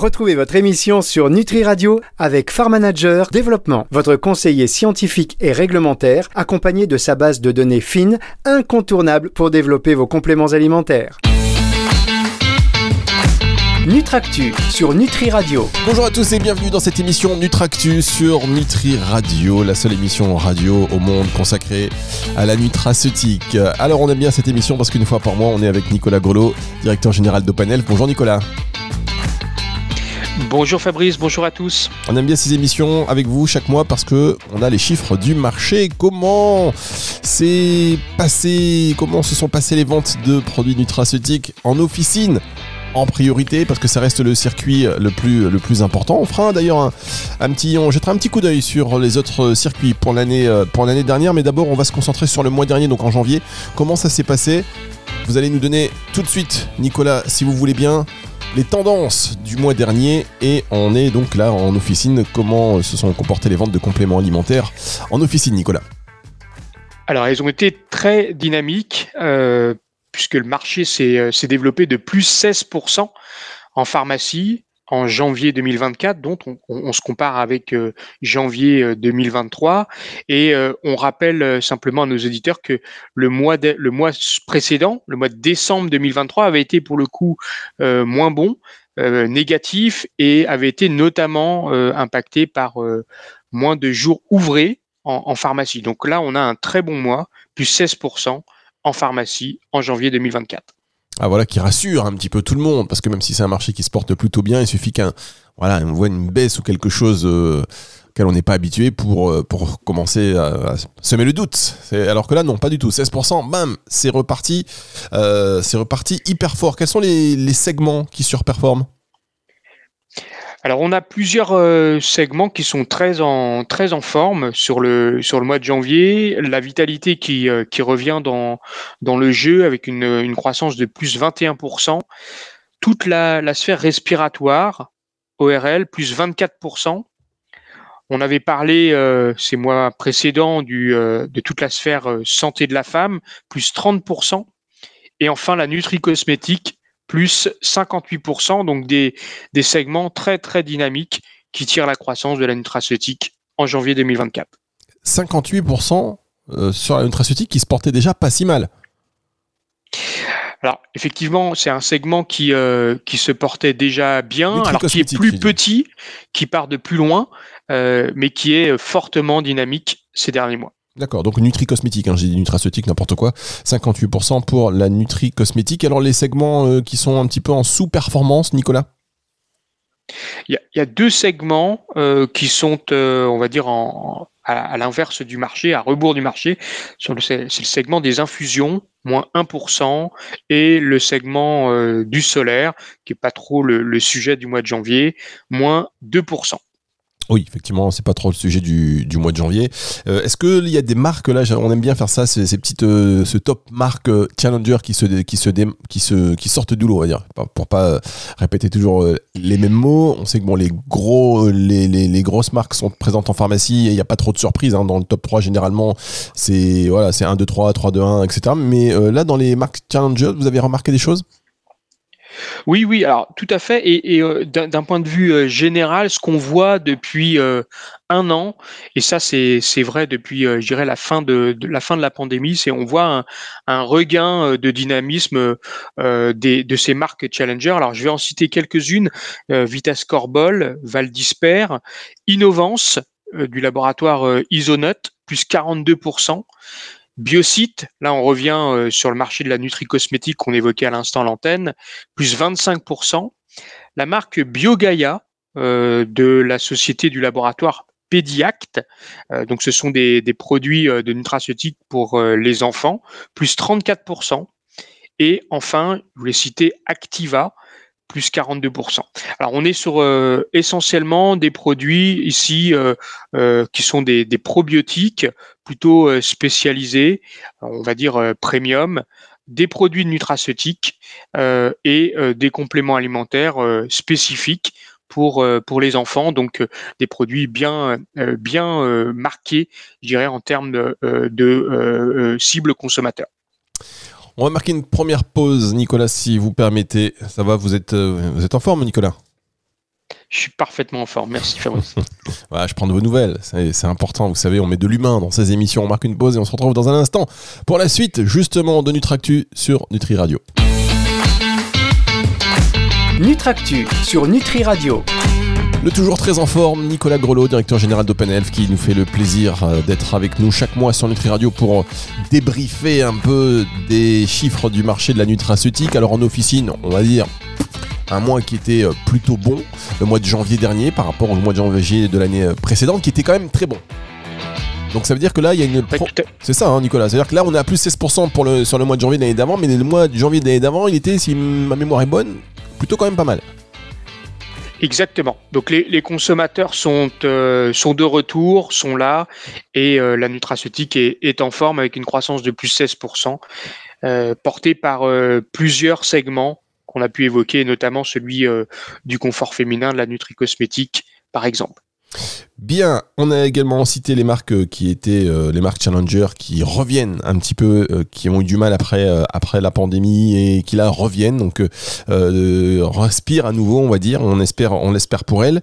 Retrouvez votre émission sur Nutri Radio avec Farm Manager Développement, votre conseiller scientifique et réglementaire, accompagné de sa base de données fines, incontournable pour développer vos compléments alimentaires. Nutractu sur Nutri Radio. Bonjour à tous et bienvenue dans cette émission Nutractu sur Nutri Radio, la seule émission radio au monde consacrée à la nutraceutique. Alors on aime bien cette émission parce qu'une fois par mois on est avec Nicolas Grelot, directeur général d'Opanel. Bonjour Nicolas. Bonjour Fabrice, bonjour à tous. On aime bien ces émissions avec vous chaque mois parce que on a les chiffres du marché. Comment c'est passé, comment se sont passées les ventes de produits nutraceutiques en officine en priorité? Parce que ça reste le circuit le plus, le plus important. On fera d'ailleurs un, petit, on jettera un petit coup d'œil sur les autres circuits pour l'année, pour l'année dernière, mais d'abord on va se concentrer sur le mois dernier, donc en janvier. Comment ça s'est passé? Vous allez nous donner tout de suite, Nicolas, si vous voulez bien, les tendances du mois dernier et on est donc là en officine. Comment se sont comportées les ventes de compléments alimentaires en officine, Nicolas? Alors, elles ont été très dynamiques. Euh, puisque le marché euh, s'est développé de plus 16% en pharmacie en janvier 2024, dont on, se compare avec euh, janvier 2023. Euh, Et on rappelle simplement à nos auditeurs que le mois, le mois précédent, le mois de décembre 2023, avait été pour le coup moins bon, négatif, et avait été notamment impacté par moins de jours ouvrés en, pharmacie. Donc là, on a un très bon mois, plus 16% en pharmacie en janvier 2024. Ah voilà, qui rassure un petit peu tout le monde, parce que même si c'est un marché qui se porte plutôt bien, il suffit qu'un voilà, on voit une baisse ou quelque chose euh, auquel on n'est pas habitué pour, euh, commencer à, semer le doute. Alors que là, non, pas du tout. 16%, bam, c'est reparti, euh, c'est reparti hyper fort. Quels sont les segments qui surperforment? Alors, on a plusieurs euh, segments qui sont très en, très en forme sur le, sur le mois de janvier. La vitalité qui, euh, qui revient dans, dans le jeu avec une, une croissance de plus 21%. Toute la, la sphère respiratoire, ORL, plus 24%. On avait parlé euh, ces mois précédents du, de toute la sphère santé de la femme, plus 30%. Et enfin, la nutri-cosmétique, plus 58%, donc des, des segments très très dynamiques qui tirent la croissance de la nutraceutique en janvier 2024. 58% euh, sur la nutraceutique qui se portait déjà pas si mal. Alors effectivement, c'est un segment qui, euh, qui se portait déjà bien, alors qui est plus petit, qui part de plus loin, euh, mais qui est fortement dynamique ces derniers mois. D'accord, donc Nutri Cosmétique, hein, j'ai dit nutraceutique, n'importe quoi. 58% pour la Nutri Cosmétique. Alors les segments euh, qui sont un petit peu en sous-performance, Nicolas? Il y, a, deux segments euh, qui sont, euh, on va dire, en, à, l'inverse du marché, à rebours du marché. C'est le, segment des infusions, moins 1%, et le segment du solaire, qui n'est pas trop le, sujet du mois de janvier, moins 2%. Oui, effectivement, c'est pas trop le sujet du, mois de janvier. Euh, est-ce qu'il y a des marques là On aime bien faire ça, ces, petites, euh, ce top marque euh, challenger qui se, qui se, qui se, qui sortent du lot, on va dire, pour pas répéter toujours les mêmes mots. On sait que bon, les gros, les, les, grosses marques sont présentes en pharmacie et il n'y a pas trop de surprises hein. dans le top 3 généralement. C'est voilà, c'est 1, 2, 3, 3, 2, 1, etc. Mais là, dans les marques challenger, vous avez remarqué des choses? Oui, oui, alors tout à fait. Et, euh, d'un point de vue euh, général, ce qu'on voit depuis euh, un an, et ça c'est vrai depuis, je dirais, la fin de, la pandémie, c'est on voit un, regain de dynamisme de ces marques challenger. Alors je vais en citer quelques-unes Vitas Corbol, Val d'Isper, Innovance du laboratoire Isonut, plus 42%. Biocite, là on revient euh, sur le marché de la nutri-cosmétique qu'on évoquait à l'instant l'antenne, plus 25%. La marque BioGaia euh, de la société du laboratoire Pediact, euh, donc ce sont des, produits de nutraceutique pour les enfants, plus 34%. Et enfin, je voulais citer Activa, plus 42%. Alors on est sur euh, essentiellement des produits ici euh, euh, qui sont des, probiotiques plutôt spécialisés, on va dire premium, des produits nutraceutiques et des compléments alimentaires spécifiques pour, pour les enfants, donc des produits bien, bien marqués, je dirais, en termes de, de cible consommateur. On va marquer une première pause, Nicolas, si vous permettez. Ça va, vous êtes, euh, vous êtes en forme, Nicolas? Je suis parfaitement en forme. Merci Fabrice. voilà, je prends de vos nouvelles. C'est important. Vous savez, on met de l'humain dans ces émissions. On marque une pause et on se retrouve dans un instant pour la suite, justement, de Nutractu sur Nutri Radio. Nutractu sur Nutri Radio. Le toujours très en forme, Nicolas Grelot, directeur général d'OpenElf, qui nous fait le plaisir euh, d'être avec nous chaque mois sur Nutri Radio pour débriefer un peu des chiffres du marché de la nutraceutique. Alors en officine, on va dire un mois qui était euh, plutôt bon, le mois de janvier dernier par rapport au mois de janvier de l'année euh, précédente, qui était quand même très bon. Donc ça veut dire que là, il y a une... C'est ça, hein, Nicolas. C'est-à-dire que là, on est à plus 16% pour le, sur le mois de janvier de l'année d'avant, mais le mois de janvier de l'année d'avant, il était, si ma mémoire est bonne, plutôt quand même pas mal. Exactement. Donc les, consommateurs sont, euh, sont de retour, sont là, et euh, la nutraceutique est, en forme avec une croissance de plus 16%, euh, portée par plusieurs segments qu'on a pu évoquer, notamment celui du confort féminin, de la nutri-cosmétique, par exemple. Bien, on a également cité les marques euh, qui étaient euh, les marques Challenger qui reviennent un petit peu, euh, qui ont eu du mal après, après la pandémie et qui là reviennent, donc respire à nouveau, on va dire, on espère, on l'espère pour elles.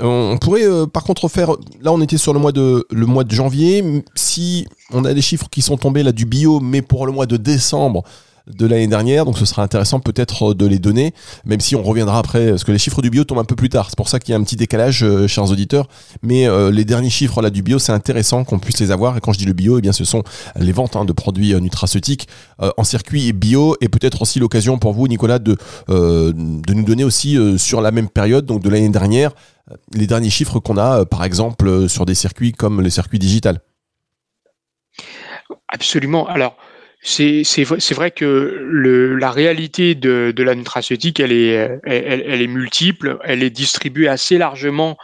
On, pourrait par contre faire, là on était sur le mois de, le mois de janvier, si on a des chiffres qui sont tombés là du bio, mais pour le mois de décembre, de l'année dernière, donc ce sera intéressant peut-être de les donner, même si on reviendra après, parce que les chiffres du bio tombent un peu plus tard, c'est pour ça qu'il y a un petit décalage, euh, chers auditeurs, mais euh, les derniers chiffres là du bio, c'est intéressant qu'on puisse les avoir, et quand je dis le bio, eh bien ce sont les ventes hein, de produits euh, nutraceutiques en circuit bio, et peut-être aussi l'occasion pour vous, Nicolas, de, de nous donner aussi sur la même période, donc de l'année dernière, les derniers chiffres qu'on a, par exemple, sur des circuits comme les circuits digital. Absolument. Alors, c'est vrai que la réalité de, de la nutraceutique, elle est, multiple, elle est distribuée assez largement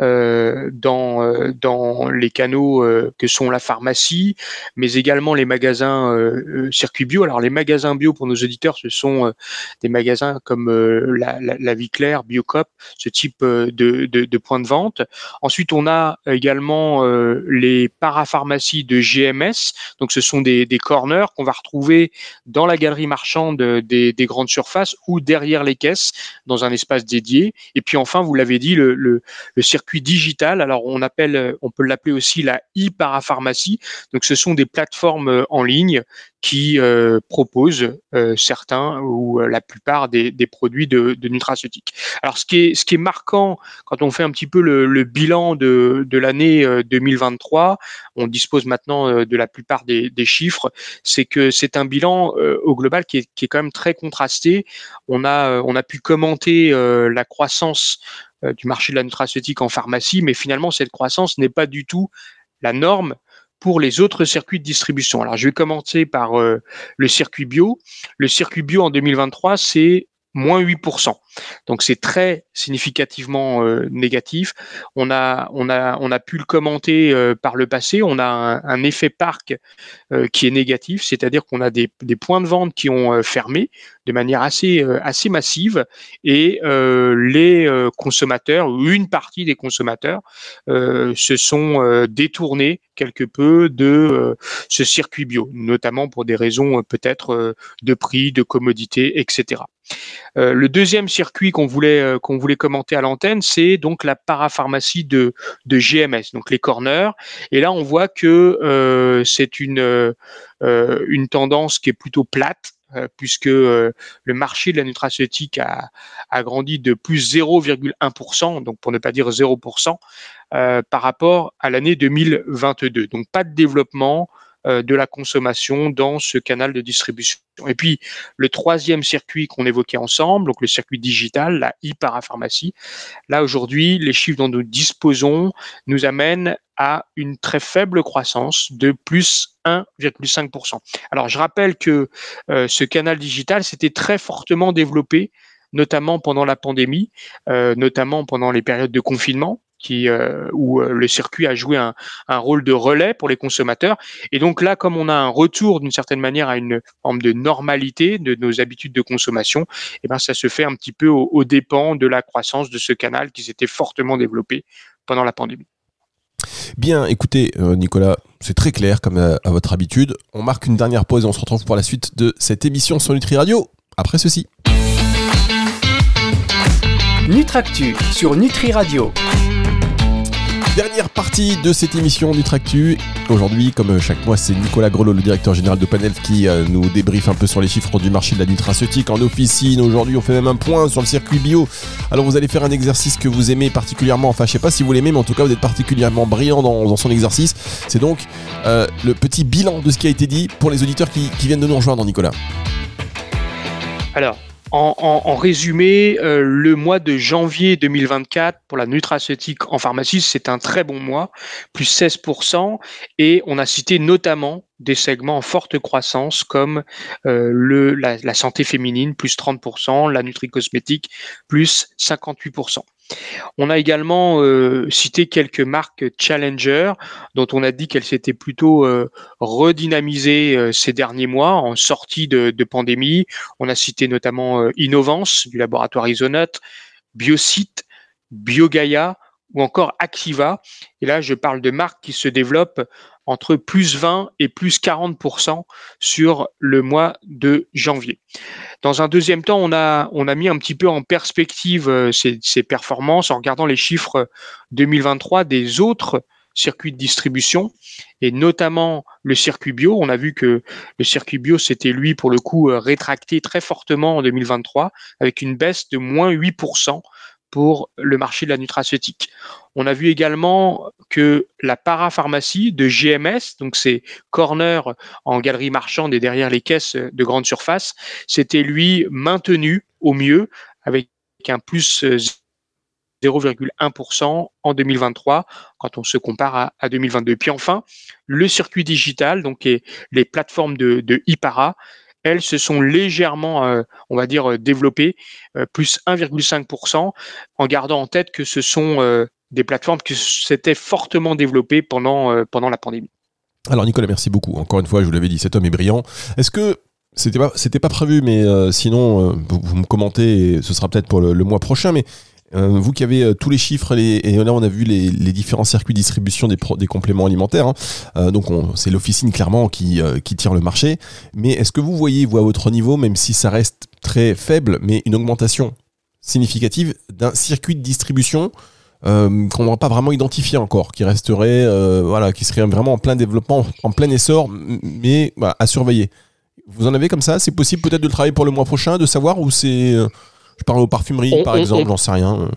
euh, dans, euh, dans les canaux euh, que sont la pharmacie, mais également les magasins euh, circuit bio. Alors les magasins bio pour nos auditeurs, ce sont des magasins comme la, la, Vie Claire, Biocop, ce type de, de, de points de vente. Ensuite, on a également les parapharmacies de GMS, donc ce sont des, des corners va retrouver dans la galerie marchande des, des, grandes surfaces ou derrière les caisses dans un espace dédié. Et puis enfin, vous l'avez dit, le circuit digital. Alors on appelle, on peut l'appeler aussi la e-parapharmacie. Donc ce sont des plateformes euh, en ligne qui euh, proposent euh, certains ou la plupart des, produits de, de nutraceutique. Alors ce qui est ce qui est marquant quand on fait un petit peu le, bilan de, de l'année 2023, on dispose maintenant de la plupart des, des chiffres, c'est que c'est un bilan au global qui est, qui est quand même très contrasté. On a on a pu commenter la croissance euh, du marché de la nutraceutique en pharmacie, mais finalement, cette croissance n'est pas du tout la norme pour les autres circuits de distribution. Alors, je vais commencer par euh, le circuit bio. Le circuit bio en 2023, c'est moins 8%. Donc c'est très significativement euh, négatif. On a, on, a, on a pu le commenter euh, par le passé. On a un, effet parc euh, qui est négatif, c'est-à-dire qu'on a des, des, points de vente qui ont fermé de manière assez, assez massive et les consommateurs ou une partie des consommateurs se sont détournés quelque peu de ce circuit bio, notamment pour des raisons peut-être de prix, de commodité, etc. le deuxième circuit qu'on voulait qu'on voulait commenter à l'antenne, c'est donc la parapharmacie de de GMS, donc les corners. Et là, on voit que euh, c'est une euh, une tendance qui est plutôt plate puisque le marché de la nutraceutique a, grandi de plus 0,1%, donc pour ne pas dire 0%, par rapport à l'année 2022. Donc pas de développement, euh, de la consommation dans ce canal de distribution. Et puis le troisième circuit qu'on évoquait ensemble, donc le circuit digital, la e-parapharmacie, là aujourd'hui, les chiffres dont nous disposons nous amènent à une très faible croissance de plus 1,5%. Alors je rappelle que euh, ce canal digital s'était très fortement développé notamment pendant la pandémie, euh, notamment pendant les périodes de confinement qui, euh, où euh, le circuit a joué un, un, rôle de relais pour les consommateurs. Et donc là, comme on a un retour d'une certaine manière à une forme de normalité de nos habitudes de consommation, et eh ben ça se fait un petit peu au, au dépens de la croissance de ce canal qui s'était fortement développé pendant la pandémie. Bien, écoutez, euh, Nicolas, c'est très clair comme à, à, votre habitude. On marque une dernière pause et on se retrouve pour la suite de cette émission sur Nutri Radio après ceci. Nutractu sur Nutri Radio. Dernière partie de cette émission Nutractu. Aujourd'hui, comme chaque mois, c'est Nicolas Grelot, le directeur général de Panel, qui euh, nous débriefe un peu sur les chiffres du marché de la nutraceutique en officine. Aujourd'hui, on fait même un point sur le circuit bio. Alors, vous allez faire un exercice que vous aimez particulièrement. Enfin, je sais pas si vous l'aimez, mais en tout cas, vous êtes particulièrement brillant dans, son exercice. C'est donc euh, le petit bilan de ce qui a été dit pour les auditeurs qui viennent de nous rejoindre, Nicolas. Alors, en, résumé, euh, le mois de janvier 2024 pour la nutraceutique en pharmacie, c'est un très bon mois, plus 16%, et on a cité notamment des segments en forte croissance comme euh, le, la, la, santé féminine, plus 30%, la nutri-cosmétique, plus 58%. On a également euh, cité quelques marques challenger dont on a dit qu'elles s'étaient plutôt euh, redynamisées euh, ces derniers mois en sortie de, pandémie. On a cité notamment Innovance du laboratoire Isonote, Biosite, Biogaia ou encore Activa. Et là, je parle de marques qui se développent entre plus 20 et plus 40% sur le mois de janvier. Dans un deuxième temps, on a, on a mis un petit peu en perspective euh, ces, ces performances en regardant les chiffres 2023 des autres circuits de distribution et notamment le circuit bio. On a vu que le circuit bio s'était lui pour le coup euh, rétracté très fortement en 2023 avec une baisse de moins 8% pour le marché de la nutraceutique. On a vu également que la parapharmacie de GMS, donc c'est corner en galerie marchande et derrière les caisses de grande surface, s'était lui maintenu au mieux avec un plus 0,1% en 2023 quand on se compare à, 2022. Puis enfin, le circuit digital, donc les, plateformes de, de Ipara, elles se sont légèrement, euh, on va dire, euh, développées, euh, plus 1,5%, en gardant en tête que ce sont des plateformes qui s'étaient fortement développées pendant, pendant la pandémie. Alors Nicolas, merci beaucoup. Encore une fois, je vous l'avais dit, cet homme est brillant. Est-ce que c'était pas, pas prévu, mais sinon, vous, me commentez, ce sera peut-être pour le, le mois prochain, mais euh, vous qui avez euh, tous les chiffres, et là on a vu les, différents circuits de distribution des, des compléments alimentaires, hein. euh, donc c'est l'officine clairement qui, qui tire le marché, mais est-ce que vous voyez, vous à votre niveau, même si ça reste très faible, mais une augmentation significative d'un circuit de distribution qu'on n'aura pas vraiment identifié encore, qui resterait, voilà, qui serait vraiment en plein développement, en plein essor, mais à surveiller? Vous en avez comme ça? C'est possible peut-être de le travailler pour le mois prochain, de savoir où c'est je parle aux parfumeries, par exemple, j'en sais rien.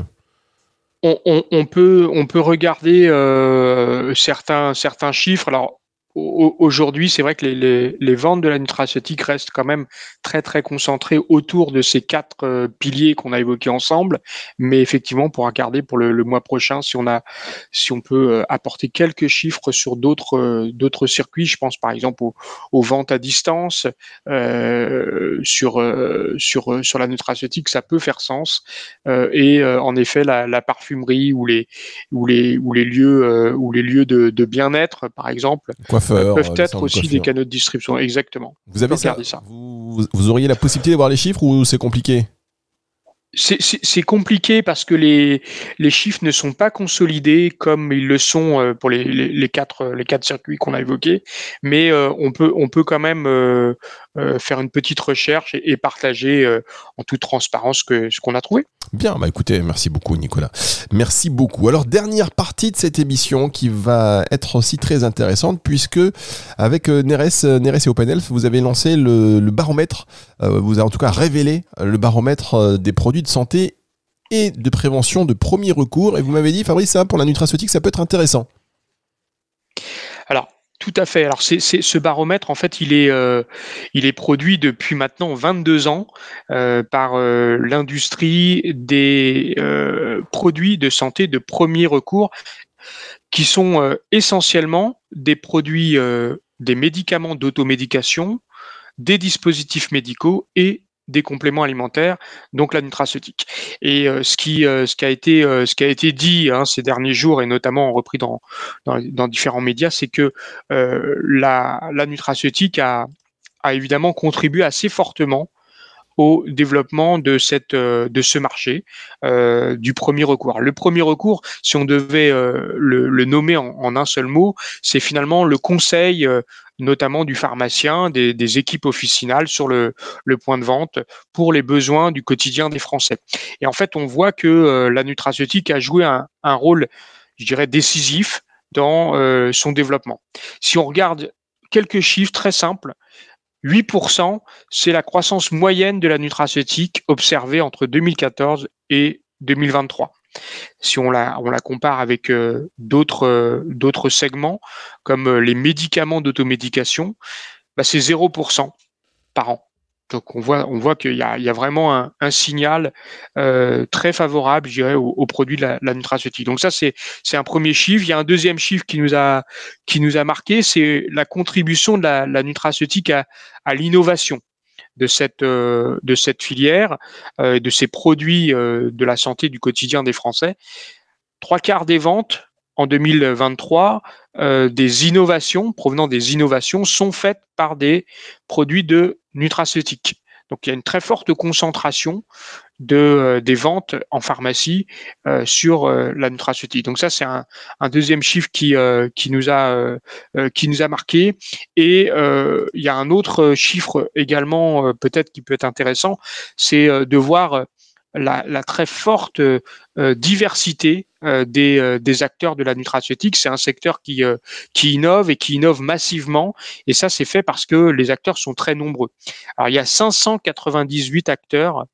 On, peut, on peut regarder euh, certains, certains chiffres. Alors, Aujourd'hui, c'est vrai que les, ventes de la nutraceutique restent quand même très très concentrées autour de ces quatre euh, piliers qu'on a évoqués ensemble. Mais effectivement, pour regarder pour le, mois prochain si on a, si on peut euh, apporter quelques chiffres sur d'autres euh, d'autres circuits. Je pense par exemple aux, ventes à distance sur sur sur la nutraceutique, ça peut faire sens. et en effet, la, parfumerie ou les ou les ou les lieux ou les lieux de, de bien-être, par exemple peuvent euh, être aussi des canaux de distribution. Exactement. Vous avez ça, vous, auriez la possibilité de voir les chiffres ou c'est compliqué c'est compliqué parce que les, les chiffres ne sont pas consolidés comme ils le sont euh, pour les, les, quatre, les quatre circuits qu'on a évoqués, mais euh, on, peut, on peut quand même faire une petite recherche et, partager en toute transparence que, ce qu'on a trouvé. Bien, bah écoutez, merci beaucoup Nicolas. Merci beaucoup. Alors dernière partie de cette émission qui va être aussi très intéressante puisque avec euh, Neres, euh, Neres et OpenElf, vous avez lancé le, baromètre, euh, vous avez en tout cas révélé le baromètre des produits de santé et de prévention de premier recours. Et vous m'avez dit, Fabrice, ça pour la nutraceutique, ça peut être intéressant. Alors, tout à fait. Alors, c'est, ce baromètre, en fait, il est, euh, produit depuis maintenant 22 ans euh, par euh, l'industrie des produits de santé de premier recours, qui sont essentiellement des produits, des médicaments d'automédication, des dispositifs médicaux et des compléments alimentaires, donc la nutraceutique. Et euh, ce, qui, euh, ce, qui a été, euh, ce qui a été dit hein, ces derniers jours, et notamment repris dans, dans, différents médias, c'est que la, la nutraceutique a, a évidemment contribué assez fortement au développement de cette de ce marché euh, du premier recours. Le premier recours, si on devait euh, le, nommer en, en, un seul mot, c'est finalement le conseil notamment du pharmacien, des, équipes officinales sur le, point de vente pour les besoins du quotidien des Français. Et en fait, on voit que la nutraceutique a joué un, rôle, je dirais, décisif dans son développement. Si on regarde quelques chiffres très simples, 8%, c'est la croissance moyenne de la nutraceutique observée entre 2014 et 2023. Si on la, on la compare avec euh, d'autres euh, d'autres segments, comme euh, les médicaments d'automédication, bah c'est 0% par an. Donc on voit, on voit qu'il y a, il y a vraiment un, signal euh, très favorable, je dirais, aux, produits de la, la, nutraceutique. Donc ça, c'est, un premier chiffre. Il y a un deuxième chiffre qui nous a, qui nous a marqué, c'est la contribution de la, la nutraceutique à, l'innovation de cette, euh, de cette filière, euh, de ces produits de la santé du quotidien des Français. Trois quarts des ventes en 2023 euh, des innovations provenant des innovations sont faites par des produits de nutraceutiques. Donc il y a une très forte concentration de euh, des ventes en pharmacie euh, sur la nutraceutique. Donc ça c'est un, un, deuxième chiffre qui qui nous a qui nous a marqué et il y a un autre chiffre également peut-être qui peut être intéressant, c'est de voir la, la très forte diversité euh, des, euh, des, acteurs de la nutraceutique. C'est un secteur qui, euh, qui innove et qui innove massivement. Et ça, c'est fait parce que les acteurs sont très nombreux. Alors, il y a 598 acteurs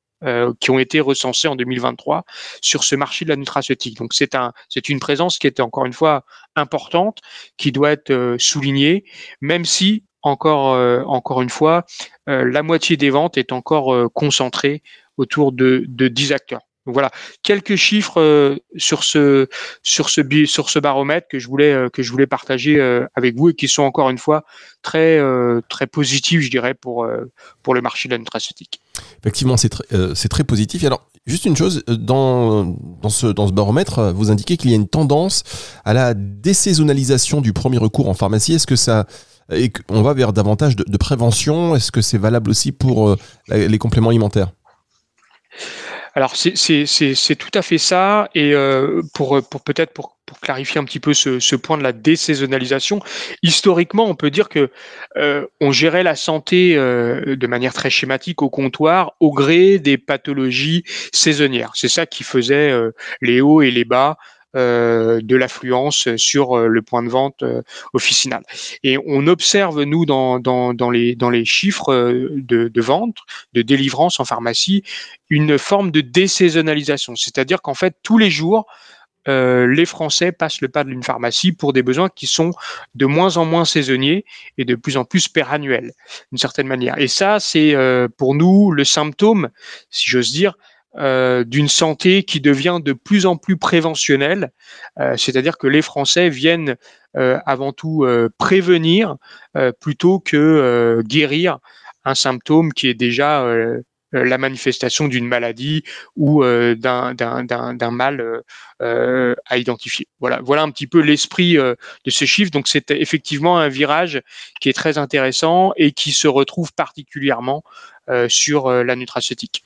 qui ont été recensés en 2023 sur ce marché de la nutraceutique. Donc c'est un, c'est une présence qui est encore une fois importante, qui doit être soulignée, même si encore, encore une fois, la moitié des ventes est encore concentrée autour de, de 10 acteurs. Donc voilà, quelques chiffres euh, sur ce sur ce sur ce baromètre que je voulais euh, que je voulais partager euh, avec vous et qui sont encore une fois très très positifs, je dirais pour pour le marché de la nutraceutique. Effectivement, c'est très c'est très positif. alors juste une chose dans dans ce dans ce baromètre, vous indiquez qu'il y a une tendance à la désaisonnalisation du premier recours en pharmacie. Est-ce que ça et on va vers davantage de, de prévention? Est-ce que c'est valable aussi pour les compléments alimentaires? Alors c'est tout à fait ça. Et euh, pour, peut-être pour, clarifier un petit peu ce, point de la désaisonnalisation, historiquement, on peut dire que euh, on gérait la santé euh, de manière très schématique au comptoir au gré des pathologies saisonnières. C'est ça qui faisait les hauts et les bas de l'affluence sur euh, le point de vente euh, officinal. Et on observe, nous, dans, dans, dans, les, dans les chiffres de, de vente, de délivrance en pharmacie, une forme de désaisonnalisation. C'est-à-dire qu'en fait, tous les jours, euh, les Français passent le pas d'une pharmacie pour des besoins qui sont de moins en moins saisonniers et de plus en plus pérannuels, d'une certaine manière. Et ça, c'est euh, pour nous le symptôme, si j'ose dire, euh, d'une santé qui devient de plus en plus préventionnelle, euh, c'est-à-dire que les Français viennent euh, avant tout prévenir plutôt que guérir un symptôme qui est déjà la manifestation d'une maladie ou d'un mal à identifier. Voilà, voilà un petit peu l'esprit de ce chiffre. Donc c'est effectivement un virage qui est très intéressant et qui se retrouve particulièrement sur la nutraceutique.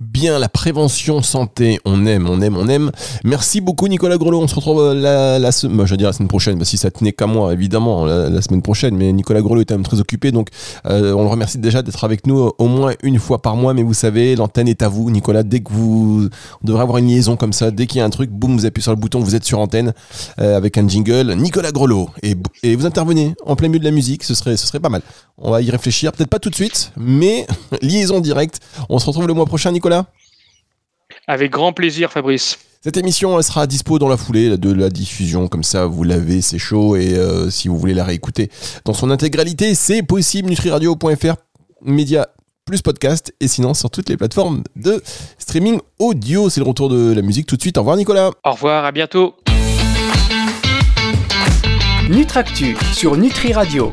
Bien, la prévention santé, on aime, on aime, on aime. Merci beaucoup Nicolas Grelot, on se retrouve euh, la, la, bah, je la semaine prochaine, bah, si ça tenait qu'à moi évidemment, la, semaine prochaine, mais Nicolas Grelot est quand même très occupé, donc euh, on le remercie déjà d'être avec nous au moins une fois par mois, mais vous savez, l'antenne est à vous Nicolas, dès que vous, on devrait avoir une liaison comme ça, dès qu'il y a un truc, boum, vous appuyez sur le bouton, vous êtes sur antenne euh, avec un jingle, Nicolas Grelot, et, et vous intervenez en plein milieu de la musique, ce serait, ce serait pas mal. On va y réfléchir, peut-être pas tout de suite, mais liaison directe, on se retrouve le mois prochain Nicolas avec grand plaisir, Fabrice. Cette émission elle sera dispo dans la foulée de la diffusion, comme ça vous l'avez, c'est chaud, et euh, si vous voulez la réécouter dans son intégralité, c'est possible, nutriradio.fr, média plus podcast, et sinon sur toutes les plateformes de streaming audio. C'est le retour de la musique tout de suite. Au revoir Nicolas. Au revoir, à bientôt. Nutractu sur Nutri Radio.